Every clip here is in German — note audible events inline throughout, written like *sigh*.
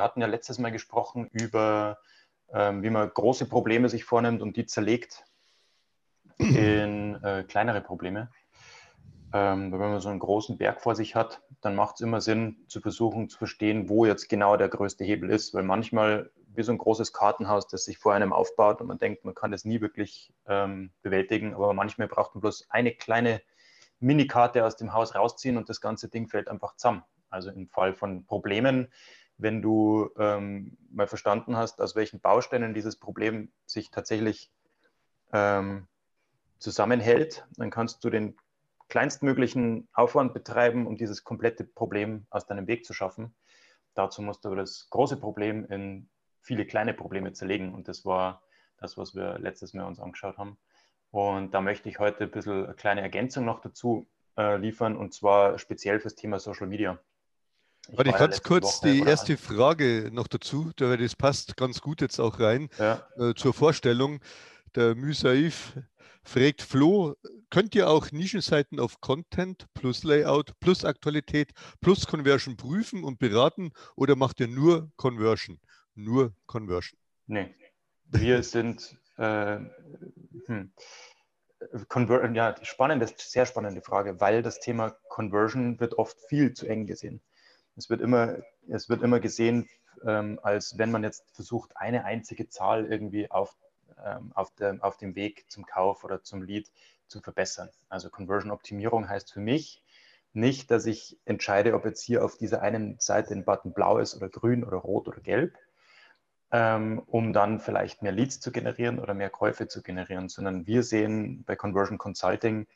Wir hatten ja letztes Mal gesprochen über, ähm, wie man große Probleme sich vornimmt und die zerlegt in äh, kleinere Probleme. Ähm, wenn man so einen großen Berg vor sich hat, dann macht es immer Sinn zu versuchen zu verstehen, wo jetzt genau der größte Hebel ist, weil manchmal wie so ein großes Kartenhaus, das sich vor einem aufbaut und man denkt, man kann das nie wirklich ähm, bewältigen, aber manchmal braucht man bloß eine kleine Minikarte aus dem Haus rausziehen und das ganze Ding fällt einfach zusammen. Also im Fall von Problemen wenn du ähm, mal verstanden hast, aus welchen Bausteinen dieses Problem sich tatsächlich ähm, zusammenhält, dann kannst du den kleinstmöglichen Aufwand betreiben, um dieses komplette Problem aus deinem Weg zu schaffen. Dazu musst du aber das große Problem in viele kleine Probleme zerlegen. Und das war das, was wir letztes Mal uns angeschaut haben. Und da möchte ich heute ein bisschen eine kleine Ergänzung noch dazu äh, liefern, und zwar speziell fürs Thema Social Media. Warte, ganz kurz Woche die erste Frage noch dazu, weil das passt ganz gut jetzt auch rein ja. äh, zur Vorstellung. Der Müsaif fragt Flo, könnt ihr auch Nischenseiten auf Content plus Layout plus Aktualität plus Conversion prüfen und beraten oder macht ihr nur Conversion? Nur Conversion? Nee, wir *laughs* sind äh, hm. Conver ja, spannende, sehr spannende Frage, weil das Thema Conversion wird oft viel zu eng gesehen. Es wird immer, es wird immer gesehen, ähm, als wenn man jetzt versucht, eine einzige Zahl irgendwie auf, ähm, auf, der, auf dem Weg zum Kauf oder zum Lead zu verbessern. Also Conversion-Optimierung heißt für mich nicht, dass ich entscheide, ob jetzt hier auf dieser einen Seite ein Button blau ist oder grün oder rot oder gelb, ähm, um dann vielleicht mehr Leads zu generieren oder mehr Käufe zu generieren, sondern wir sehen bei Conversion Consulting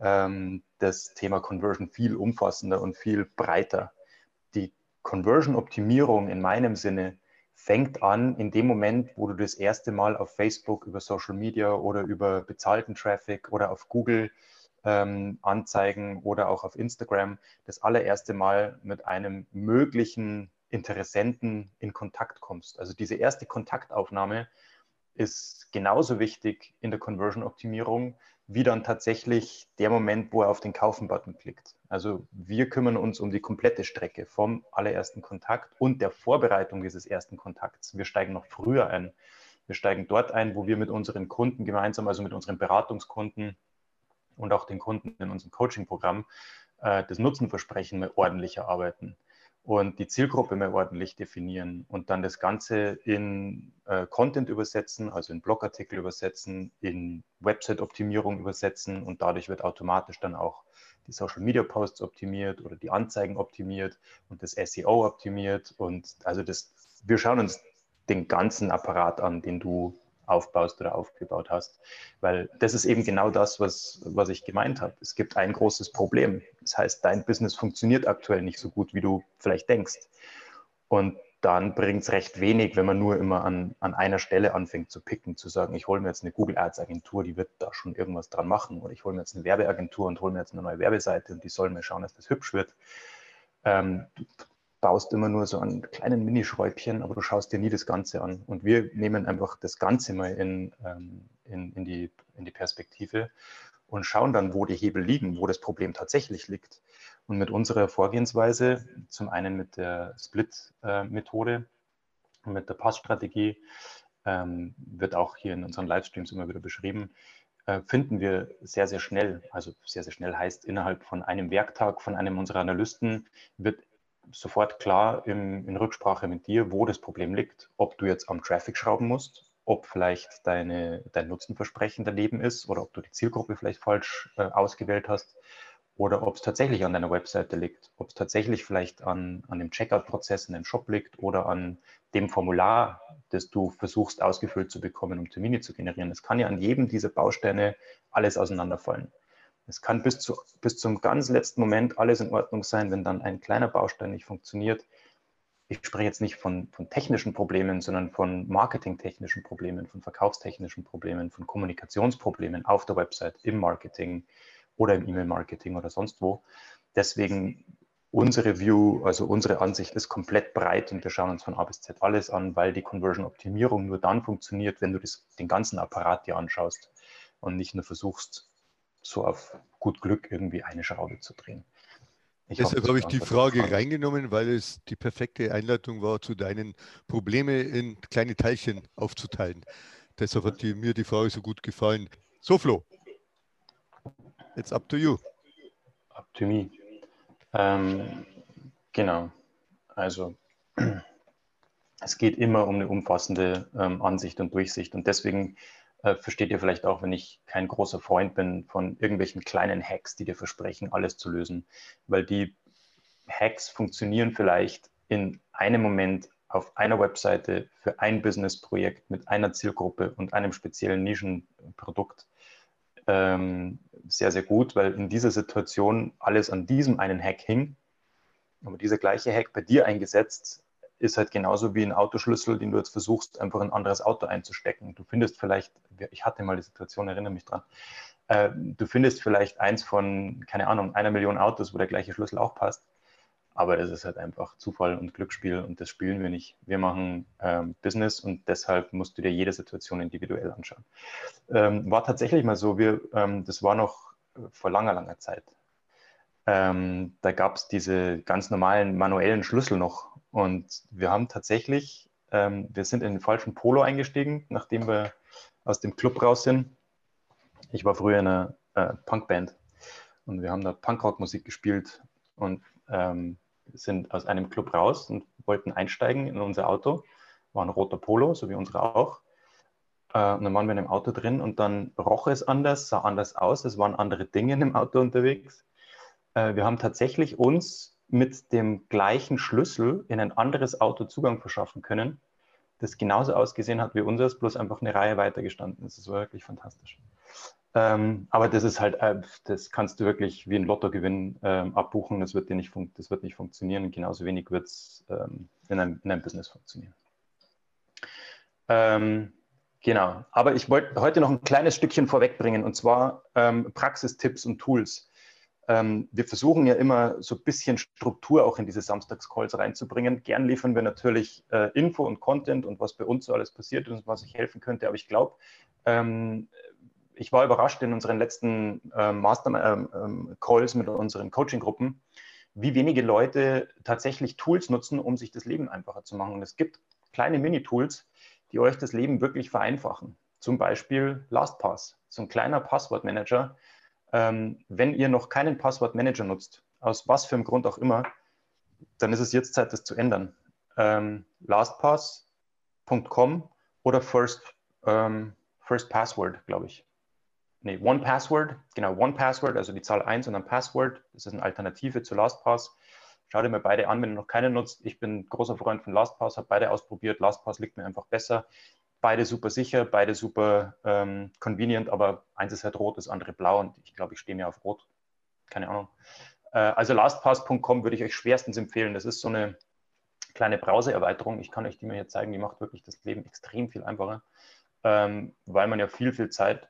ähm, das Thema Conversion viel umfassender und viel breiter die Conversion-Optimierung in meinem Sinne fängt an in dem Moment, wo du das erste Mal auf Facebook über Social Media oder über bezahlten Traffic oder auf Google ähm, Anzeigen oder auch auf Instagram das allererste Mal mit einem möglichen Interessenten in Kontakt kommst. Also diese erste Kontaktaufnahme ist genauso wichtig in der Conversion-Optimierung wie dann tatsächlich der Moment, wo er auf den Kaufen-Button klickt. Also wir kümmern uns um die komplette Strecke vom allerersten Kontakt und der Vorbereitung dieses ersten Kontakts. Wir steigen noch früher ein. Wir steigen dort ein, wo wir mit unseren Kunden gemeinsam, also mit unseren Beratungskunden und auch den Kunden in unserem Coaching-Programm, äh, das Nutzenversprechen mehr ordentlich erarbeiten und die Zielgruppe mehr ordentlich definieren und dann das Ganze in äh, Content übersetzen, also in Blogartikel übersetzen, in Website-Optimierung übersetzen und dadurch wird automatisch dann auch die Social-Media-Posts optimiert oder die Anzeigen optimiert und das SEO optimiert und also das, wir schauen uns den ganzen Apparat an, den du aufbaust oder aufgebaut hast. Weil das ist eben genau das, was, was ich gemeint habe. Es gibt ein großes Problem. Das heißt, dein Business funktioniert aktuell nicht so gut, wie du vielleicht denkst. Und dann bringt es recht wenig, wenn man nur immer an, an einer Stelle anfängt zu picken, zu sagen, ich hole mir jetzt eine Google Ads Agentur, die wird da schon irgendwas dran machen. Oder ich hole mir jetzt eine Werbeagentur und hole mir jetzt eine neue Werbeseite und die sollen mir schauen, dass das hübsch wird. Ähm, baust immer nur so an kleinen Minischräubchen, aber du schaust dir nie das Ganze an. Und wir nehmen einfach das Ganze mal in, ähm, in, in, die, in die Perspektive und schauen dann, wo die Hebel liegen, wo das Problem tatsächlich liegt. Und mit unserer Vorgehensweise, zum einen mit der Split-Methode und mit der Passstrategie, ähm, wird auch hier in unseren Livestreams immer wieder beschrieben, äh, finden wir sehr, sehr schnell, also sehr, sehr schnell heißt innerhalb von einem Werktag von einem unserer Analysten, wird sofort klar im, in Rücksprache mit dir, wo das Problem liegt. Ob du jetzt am Traffic schrauben musst, ob vielleicht deine, dein Nutzenversprechen daneben ist oder ob du die Zielgruppe vielleicht falsch äh, ausgewählt hast oder ob es tatsächlich an deiner Webseite liegt, ob es tatsächlich vielleicht an, an dem Checkout-Prozess in deinem Shop liegt oder an dem Formular, das du versuchst ausgefüllt zu bekommen, um Termine zu generieren. Es kann ja an jedem dieser Bausteine alles auseinanderfallen. Es kann bis, zu, bis zum ganz letzten Moment alles in Ordnung sein, wenn dann ein kleiner Baustein nicht funktioniert. Ich spreche jetzt nicht von, von technischen Problemen, sondern von marketingtechnischen Problemen, von verkaufstechnischen Problemen, von Kommunikationsproblemen auf der Website, im Marketing oder im E-Mail-Marketing oder sonst wo. Deswegen unsere View, also unsere Ansicht ist komplett breit und wir schauen uns von A bis Z alles an, weil die Conversion-Optimierung nur dann funktioniert, wenn du das, den ganzen Apparat dir anschaust und nicht nur versuchst, so auf gut Glück irgendwie eine Schraube zu drehen. Ich Deshalb habe ich die Frage Frage. reingenommen, weil es die perfekte Einleitung war, zu deinen Problemen in kleine Teilchen aufzuteilen. Deshalb hat die, mir die Frage so gut gefallen. So, Flo, it's up to you. Up to me. Ähm, genau. Also, *clears throat* es geht immer um eine umfassende ähm, Ansicht und Durchsicht. Und deswegen äh, versteht ihr vielleicht auch, wenn ich kein großer Freund bin von irgendwelchen kleinen Hacks, die dir versprechen, alles zu lösen, weil die Hacks funktionieren vielleicht in einem Moment auf einer Webseite für ein Businessprojekt mit einer Zielgruppe und einem speziellen Nischenprodukt ähm, sehr, sehr gut, weil in dieser Situation alles an diesem einen Hack hing. Aber dieser gleiche Hack bei dir eingesetzt ist halt genauso wie ein Autoschlüssel, den du jetzt versuchst, einfach ein anderes Auto einzustecken. Du findest vielleicht, ich hatte mal die Situation, erinnere mich dran, äh, du findest vielleicht eins von, keine Ahnung, einer Million Autos, wo der gleiche Schlüssel auch passt. Aber das ist halt einfach Zufall und Glücksspiel und das spielen wir nicht. Wir machen ähm, Business und deshalb musst du dir jede Situation individuell anschauen. Ähm, war tatsächlich mal so, wir, ähm, das war noch vor langer, langer Zeit. Ähm, da gab es diese ganz normalen manuellen Schlüssel noch und wir haben tatsächlich, ähm, wir sind in den falschen Polo eingestiegen, nachdem wir aus dem Club raus sind. Ich war früher in einer äh, Punkband und wir haben da Punkrock-Musik gespielt und ähm, sind aus einem Club raus und wollten einsteigen in unser Auto. War ein roter Polo, so wie unsere auch. Äh, und dann waren wir in dem Auto drin und dann roch es anders, sah anders aus. Es waren andere Dinge in dem Auto unterwegs. Äh, wir haben tatsächlich uns mit dem gleichen Schlüssel in ein anderes Auto Zugang verschaffen können, das genauso ausgesehen hat wie unseres, bloß einfach eine Reihe weiter gestanden. Das war wirklich fantastisch. Ähm, aber das ist halt, äh, das kannst du wirklich wie ein Lottogewinn ähm, abbuchen. Das wird dir nicht, das wird nicht funktionieren. genauso wenig wird es ähm, in, einem, in einem Business funktionieren. Ähm, genau. Aber ich wollte heute noch ein kleines Stückchen vorwegbringen und zwar ähm, Praxistipps und Tools ähm, wir versuchen ja immer so ein bisschen Struktur auch in diese Samstagscalls reinzubringen. Gern liefern wir natürlich äh, Info und Content und was bei uns so alles passiert und was ich helfen könnte. Aber ich glaube, ähm, ich war überrascht in unseren letzten äh, Master-Calls ähm, ähm mit unseren Coaching-Gruppen, wie wenige Leute tatsächlich Tools nutzen, um sich das Leben einfacher zu machen. Und es gibt kleine Mini-Tools, die euch das Leben wirklich vereinfachen. Zum Beispiel LastPass, so ein kleiner Passwortmanager, ähm, wenn ihr noch keinen Passwortmanager nutzt, aus was für einem Grund auch immer, dann ist es jetzt Zeit, das zu ändern. Ähm, lastpass.com oder First, ähm, First Password, glaube ich. Nee, One Password, genau, One Password, also die Zahl 1 und dann Password. Das ist eine Alternative zu LastPass. Schau dir mal beide an, wenn ihr noch keine nutzt. Ich bin großer Freund von LastPass, habe beide ausprobiert. LastPass liegt mir einfach besser beide super sicher, beide super ähm, convenient, aber eins ist halt rot, das andere blau und ich glaube, ich stehe mir auf rot. Keine Ahnung. Äh, also lastpass.com würde ich euch schwerstens empfehlen. Das ist so eine kleine Browser-Erweiterung. Ich kann euch die mal hier zeigen. Die macht wirklich das Leben extrem viel einfacher, ähm, weil man ja viel, viel Zeit.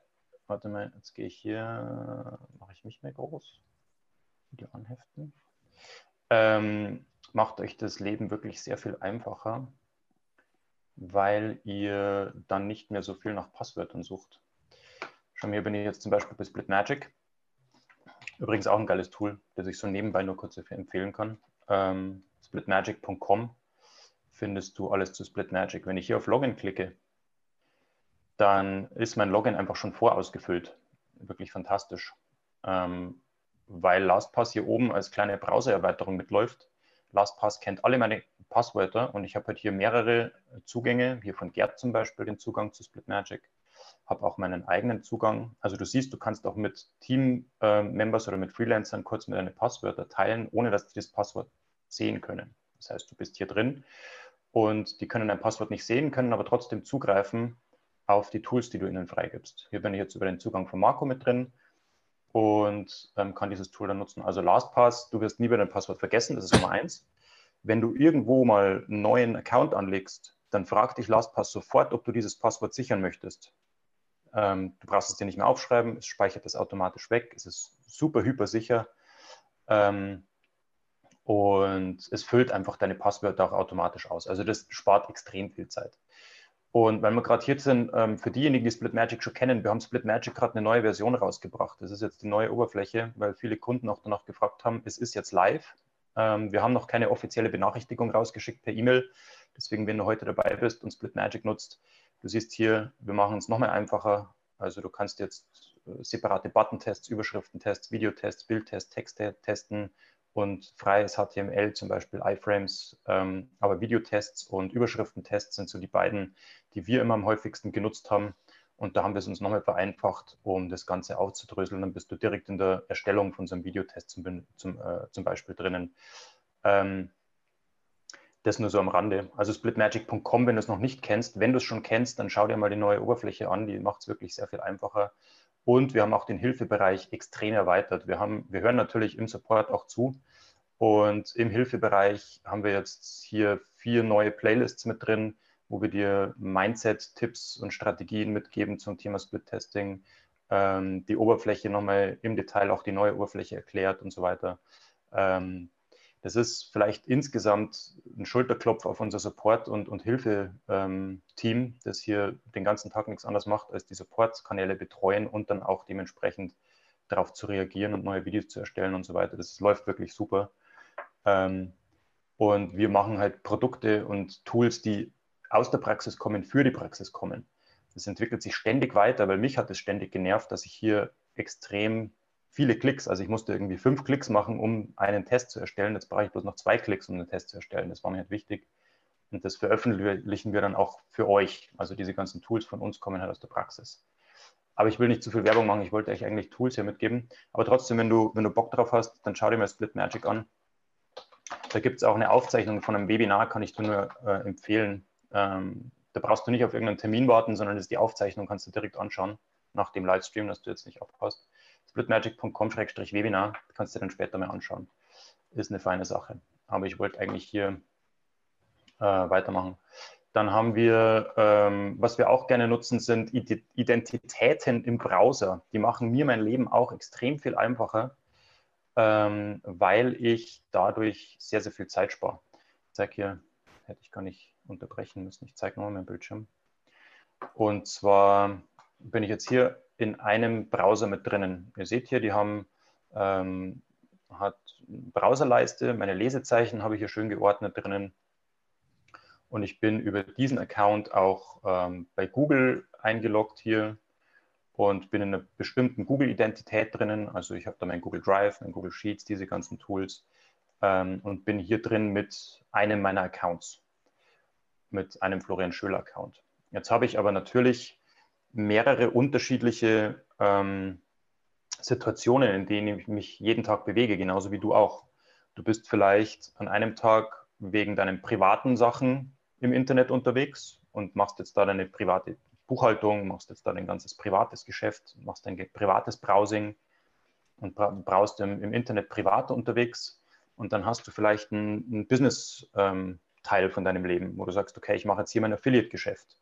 Warte mal, jetzt gehe ich hier, mache ich mich mehr groß. Video anheften. Ähm, macht euch das Leben wirklich sehr viel einfacher weil ihr dann nicht mehr so viel nach Passwörtern sucht. Schon hier bin ich jetzt zum Beispiel bei Splitmagic. Übrigens auch ein geiles Tool, das ich so nebenbei nur kurz empfehlen kann. Ähm, splitmagic.com findest du alles zu Splitmagic. Wenn ich hier auf Login klicke, dann ist mein Login einfach schon vorausgefüllt. Wirklich fantastisch. Ähm, weil LastPass hier oben als kleine Browser-Erweiterung mitläuft. LastPass kennt alle meine Passwörter und ich habe halt hier mehrere Zugänge, hier von Gerd zum Beispiel den Zugang zu Splitmagic, habe auch meinen eigenen Zugang. Also du siehst, du kannst auch mit Team-Members oder mit Freelancern kurz mit deine Passwörter teilen, ohne dass die das Passwort sehen können. Das heißt, du bist hier drin und die können dein Passwort nicht sehen, können aber trotzdem zugreifen auf die Tools, die du ihnen freigibst. Hier bin ich jetzt über den Zugang von Marco mit drin und ähm, kann dieses Tool dann nutzen. Also LastPass, du wirst nie wieder dein Passwort vergessen, das ist Nummer eins. Wenn du irgendwo mal einen neuen Account anlegst, dann fragt dich LastPass sofort, ob du dieses Passwort sichern möchtest. Ähm, du brauchst es dir nicht mehr aufschreiben, es speichert das automatisch weg, es ist super hyper sicher ähm, und es füllt einfach deine Passwörter auch automatisch aus. Also das spart extrem viel Zeit. Und wenn wir gerade hier sind, ähm, für diejenigen, die Split Magic schon kennen, wir haben Split Magic gerade eine neue Version rausgebracht. Das ist jetzt die neue Oberfläche, weil viele Kunden auch danach gefragt haben, es ist jetzt live. Ähm, wir haben noch keine offizielle Benachrichtigung rausgeschickt per E-Mail. Deswegen, wenn du heute dabei bist und Split Magic nutzt, du siehst hier, wir machen es nochmal einfacher. Also du kannst jetzt äh, separate Button-Tests, Überschriftentests, Videotests, Bildtests, Texte testen und freies HTML, zum Beispiel iFrames, ähm, aber Videotests und Überschriftentests sind so die beiden, die wir immer am häufigsten genutzt haben. Und da haben wir es uns nochmal vereinfacht, um das Ganze aufzudröseln. Dann bist du direkt in der Erstellung von so einem Videotest zum, zum, äh, zum Beispiel drinnen. Ähm, das nur so am Rande. Also splitmagic.com, wenn du es noch nicht kennst, wenn du es schon kennst, dann schau dir mal die neue Oberfläche an. Die macht es wirklich sehr viel einfacher. Und wir haben auch den Hilfebereich extrem erweitert. Wir, haben, wir hören natürlich im Support auch zu. Und im Hilfebereich haben wir jetzt hier vier neue Playlists mit drin, wo wir dir Mindset-Tipps und Strategien mitgeben zum Thema Split-Testing, ähm, die Oberfläche nochmal im Detail, auch die neue Oberfläche erklärt und so weiter. Ähm, das ist vielleicht insgesamt ein Schulterklopf auf unser Support- und, und Hilfe-Team, ähm, das hier den ganzen Tag nichts anderes macht, als die Support-Kanäle betreuen und dann auch dementsprechend darauf zu reagieren und neue Videos zu erstellen und so weiter. Das läuft wirklich super. Ähm, und wir machen halt Produkte und Tools, die aus der Praxis kommen, für die Praxis kommen. Das entwickelt sich ständig weiter, weil mich hat es ständig genervt, dass ich hier extrem viele Klicks. Also ich musste irgendwie fünf Klicks machen, um einen Test zu erstellen. Jetzt brauche ich bloß noch zwei Klicks, um einen Test zu erstellen. Das war mir halt wichtig. Und das veröffentlichen wir dann auch für euch. Also diese ganzen Tools von uns kommen halt aus der Praxis. Aber ich will nicht zu viel Werbung machen. Ich wollte euch eigentlich Tools hier mitgeben. Aber trotzdem, wenn du, wenn du Bock drauf hast, dann schau dir mal Split Magic an. Da gibt es auch eine Aufzeichnung von einem Webinar, kann ich dir nur äh, empfehlen. Ähm, da brauchst du nicht auf irgendeinen Termin warten, sondern ist die Aufzeichnung, kannst du direkt anschauen nach dem Livestream, dass du jetzt nicht abpasst splitmagic.com-webinar, kannst du dir dann später mal anschauen. Ist eine feine Sache. Aber ich wollte eigentlich hier äh, weitermachen. Dann haben wir, ähm, was wir auch gerne nutzen, sind Identitäten im Browser. Die machen mir mein Leben auch extrem viel einfacher, ähm, weil ich dadurch sehr, sehr viel Zeit spare. Ich zeige hier, hätte ich gar nicht unterbrechen müssen. Ich zeige nochmal meinen Bildschirm. Und zwar bin ich jetzt hier in einem Browser mit drinnen. Ihr seht hier, die haben ähm, hat Browserleiste, meine Lesezeichen habe ich hier schön geordnet drinnen. Und ich bin über diesen Account auch ähm, bei Google eingeloggt hier und bin in einer bestimmten Google-Identität drinnen. Also ich habe da mein Google Drive, mein Google Sheets, diese ganzen Tools ähm, und bin hier drin mit einem meiner Accounts, mit einem Florian Schöler-Account. Jetzt habe ich aber natürlich mehrere unterschiedliche ähm, Situationen, in denen ich mich jeden Tag bewege, genauso wie du auch. Du bist vielleicht an einem Tag wegen deinen privaten Sachen im Internet unterwegs und machst jetzt da deine private Buchhaltung, machst jetzt da dein ganzes privates Geschäft, machst dein privates Browsing und brauchst im, im Internet privat unterwegs. Und dann hast du vielleicht einen Business-Teil ähm, von deinem Leben, wo du sagst, okay, ich mache jetzt hier mein Affiliate-Geschäft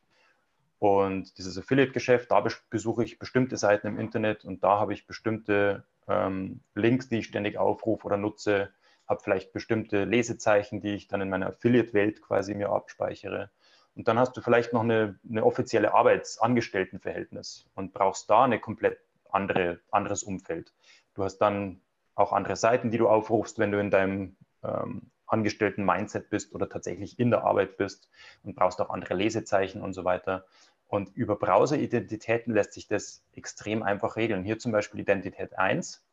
und dieses Affiliate-Geschäft, da besuche ich bestimmte Seiten im Internet und da habe ich bestimmte ähm, Links, die ich ständig aufrufe oder nutze, habe vielleicht bestimmte Lesezeichen, die ich dann in meiner Affiliate-Welt quasi mir abspeichere. Und dann hast du vielleicht noch eine, eine offizielle Arbeitsangestelltenverhältnis und brauchst da eine komplett andere, anderes Umfeld. Du hast dann auch andere Seiten, die du aufrufst, wenn du in deinem ähm, angestellten Mindset bist oder tatsächlich in der Arbeit bist und brauchst auch andere Lesezeichen und so weiter. Und über Browser-Identitäten lässt sich das extrem einfach regeln. Hier zum Beispiel Identität 1.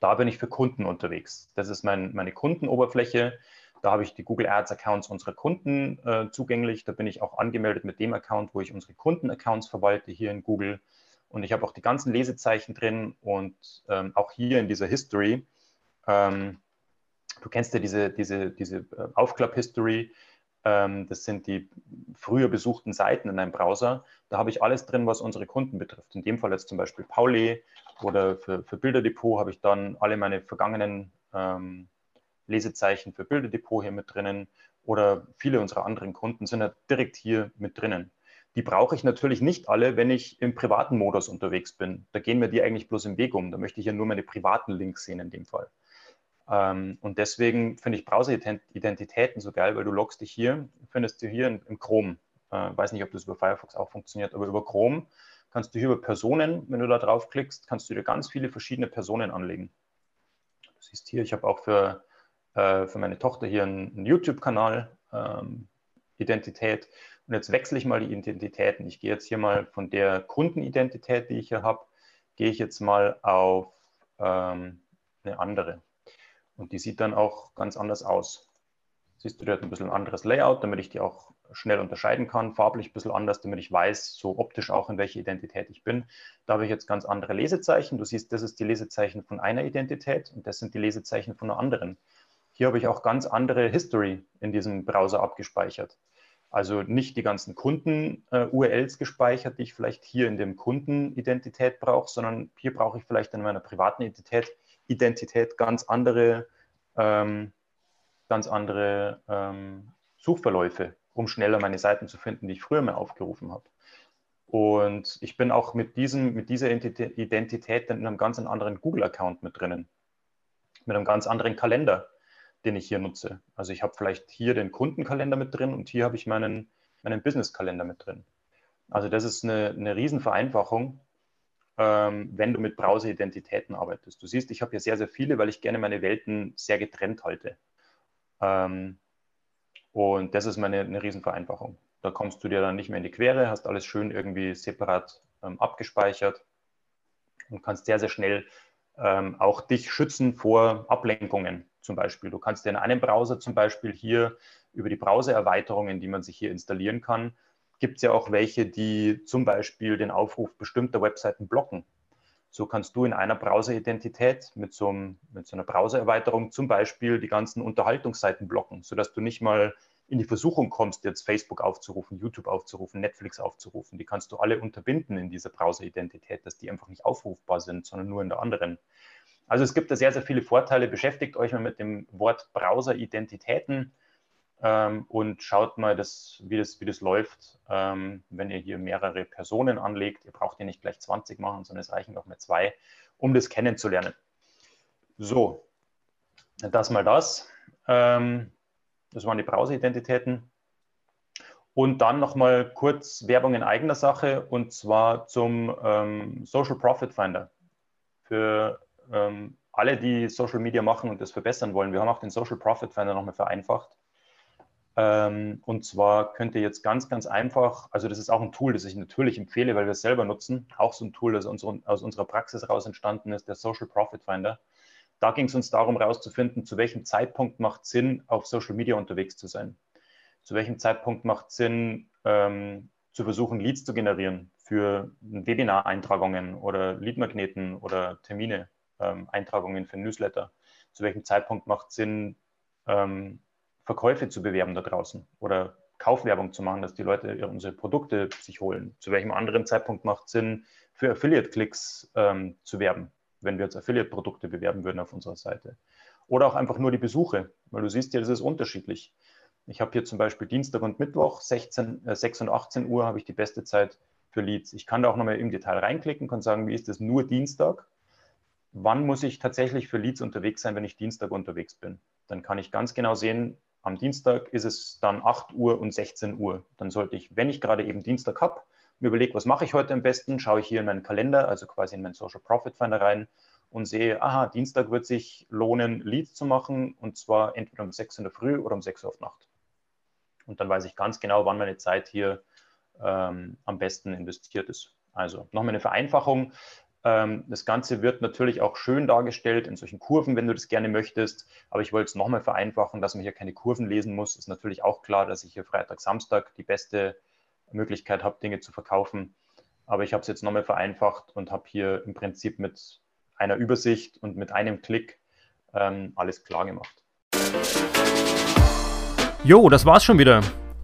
Da bin ich für Kunden unterwegs. Das ist mein, meine Kundenoberfläche. Da habe ich die Google Ads-Accounts unserer Kunden äh, zugänglich. Da bin ich auch angemeldet mit dem Account, wo ich unsere Kunden-Accounts verwalte, hier in Google. Und ich habe auch die ganzen Lesezeichen drin und ähm, auch hier in dieser History. Ähm, du kennst ja diese, diese, diese äh, Aufklapp-History das sind die früher besuchten Seiten in einem Browser. Da habe ich alles drin, was unsere Kunden betrifft. In dem Fall jetzt zum Beispiel Pauli oder für, für Bilderdepot habe ich dann alle meine vergangenen ähm, Lesezeichen für Bilderdepot hier mit drinnen oder viele unserer anderen Kunden sind ja direkt hier mit drinnen. Die brauche ich natürlich nicht alle, wenn ich im privaten Modus unterwegs bin. Da gehen mir die eigentlich bloß im Weg um. Da möchte ich ja nur meine privaten Links sehen in dem Fall. Ähm, und deswegen finde ich Browser-Identitäten so geil, weil du loggst dich hier, findest du hier im Chrome. Äh, weiß nicht, ob das über Firefox auch funktioniert, aber über Chrome kannst du hier über Personen, wenn du da draufklickst, kannst du dir ganz viele verschiedene Personen anlegen. Du siehst hier, ich habe auch für, äh, für meine Tochter hier einen, einen YouTube-Kanal, ähm, Identität. Und jetzt wechsle ich mal die Identitäten. Ich gehe jetzt hier mal von der Kundenidentität, die ich hier habe, gehe ich jetzt mal auf ähm, eine andere. Und die sieht dann auch ganz anders aus. Siehst du, die hat ein bisschen ein anderes Layout, damit ich die auch schnell unterscheiden kann. Farblich ein bisschen anders, damit ich weiß, so optisch auch, in welche Identität ich bin. Da habe ich jetzt ganz andere Lesezeichen. Du siehst, das ist die Lesezeichen von einer Identität und das sind die Lesezeichen von einer anderen. Hier habe ich auch ganz andere History in diesem Browser abgespeichert. Also nicht die ganzen Kunden-URLs äh, gespeichert, die ich vielleicht hier in dem Kundenidentität brauche, sondern hier brauche ich vielleicht in meiner privaten Identität Identität ganz andere, ähm, ganz andere ähm, Suchverläufe, um schneller meine Seiten zu finden, die ich früher mal aufgerufen habe. Und ich bin auch mit, diesem, mit dieser Identität dann in einem ganz anderen Google-Account mit drinnen, mit einem ganz anderen Kalender, den ich hier nutze. Also ich habe vielleicht hier den Kundenkalender mit drin und hier habe ich meinen, meinen Business-Kalender mit drin. Also das ist eine, eine Riesenvereinfachung, ähm, wenn du mit Browser-Identitäten arbeitest. Du siehst, ich habe hier sehr, sehr viele, weil ich gerne meine Welten sehr getrennt halte. Ähm, und das ist meine eine Riesenvereinfachung. Da kommst du dir dann nicht mehr in die Quere, hast alles schön irgendwie separat ähm, abgespeichert und kannst sehr, sehr schnell ähm, auch dich schützen vor Ablenkungen zum Beispiel. Du kannst dir in einem Browser zum Beispiel hier über die Browser-Erweiterungen, die man sich hier installieren kann, gibt es ja auch welche, die zum Beispiel den Aufruf bestimmter Webseiten blocken. So kannst du in einer Browser-Identität mit, so mit so einer Browser-Erweiterung zum Beispiel die ganzen Unterhaltungsseiten blocken, sodass du nicht mal in die Versuchung kommst, jetzt Facebook aufzurufen, YouTube aufzurufen, Netflix aufzurufen. Die kannst du alle unterbinden in dieser Browser-Identität, dass die einfach nicht aufrufbar sind, sondern nur in der anderen. Also es gibt da sehr, sehr viele Vorteile. Beschäftigt euch mal mit dem Wort Browser-Identitäten ähm, und schaut mal, das, wie, das, wie das läuft, ähm, wenn ihr hier mehrere Personen anlegt. Ihr braucht ja nicht gleich 20 machen, sondern es reichen auch mal zwei, um das kennenzulernen. So, das mal das. Ähm, das waren die Browser-Identitäten. Und dann nochmal kurz Werbung in eigener Sache und zwar zum ähm, Social Profit Finder. Für ähm, alle, die Social Media machen und das verbessern wollen. Wir haben auch den Social Profit Finder nochmal vereinfacht. Ähm, und zwar könnt ihr jetzt ganz, ganz einfach, also das ist auch ein Tool, das ich natürlich empfehle, weil wir es selber nutzen, auch so ein Tool, das aus unserer Praxis heraus entstanden ist, der Social Profit Finder. Da ging es uns darum, herauszufinden, zu welchem Zeitpunkt macht Sinn, auf Social Media unterwegs zu sein. Zu welchem Zeitpunkt macht Sinn, ähm, zu versuchen, Leads zu generieren für Webinar-Eintragungen oder Leadmagneten oder Termine, ähm, Eintragungen für Newsletter. Zu welchem Zeitpunkt macht Sinn, ähm, Verkäufe zu bewerben da draußen oder Kaufwerbung zu machen, dass die Leute unsere Produkte sich holen. Zu welchem anderen Zeitpunkt macht es Sinn, für Affiliate-Klicks ähm, zu werben, wenn wir jetzt Affiliate-Produkte bewerben würden auf unserer Seite. Oder auch einfach nur die Besuche, weil du siehst ja, das ist unterschiedlich. Ich habe hier zum Beispiel Dienstag und Mittwoch, 16, äh, 6 und 18 Uhr habe ich die beste Zeit für Leads. Ich kann da auch nochmal im Detail reinklicken, kann sagen, wie ist das nur Dienstag? Wann muss ich tatsächlich für Leads unterwegs sein, wenn ich Dienstag unterwegs bin? Dann kann ich ganz genau sehen, am Dienstag ist es dann 8 Uhr und 16 Uhr. Dann sollte ich, wenn ich gerade eben Dienstag habe, mir überlege, was mache ich heute am besten, schaue ich hier in meinen Kalender, also quasi in meinen Social Profit Finder rein und sehe, aha, Dienstag wird sich lohnen, Leads zu machen und zwar entweder um 6 in der Früh oder um 6 Uhr auf Nacht. Und dann weiß ich ganz genau, wann meine Zeit hier ähm, am besten investiert ist. Also nochmal eine Vereinfachung. Ähm, das Ganze wird natürlich auch schön dargestellt in solchen Kurven, wenn du das gerne möchtest. Aber ich wollte es nochmal vereinfachen, dass man hier keine Kurven lesen muss. Ist natürlich auch klar, dass ich hier Freitag, Samstag die beste Möglichkeit habe, Dinge zu verkaufen. Aber ich habe es jetzt nochmal vereinfacht und habe hier im Prinzip mit einer Übersicht und mit einem Klick ähm, alles klar gemacht. Jo, das war's schon wieder.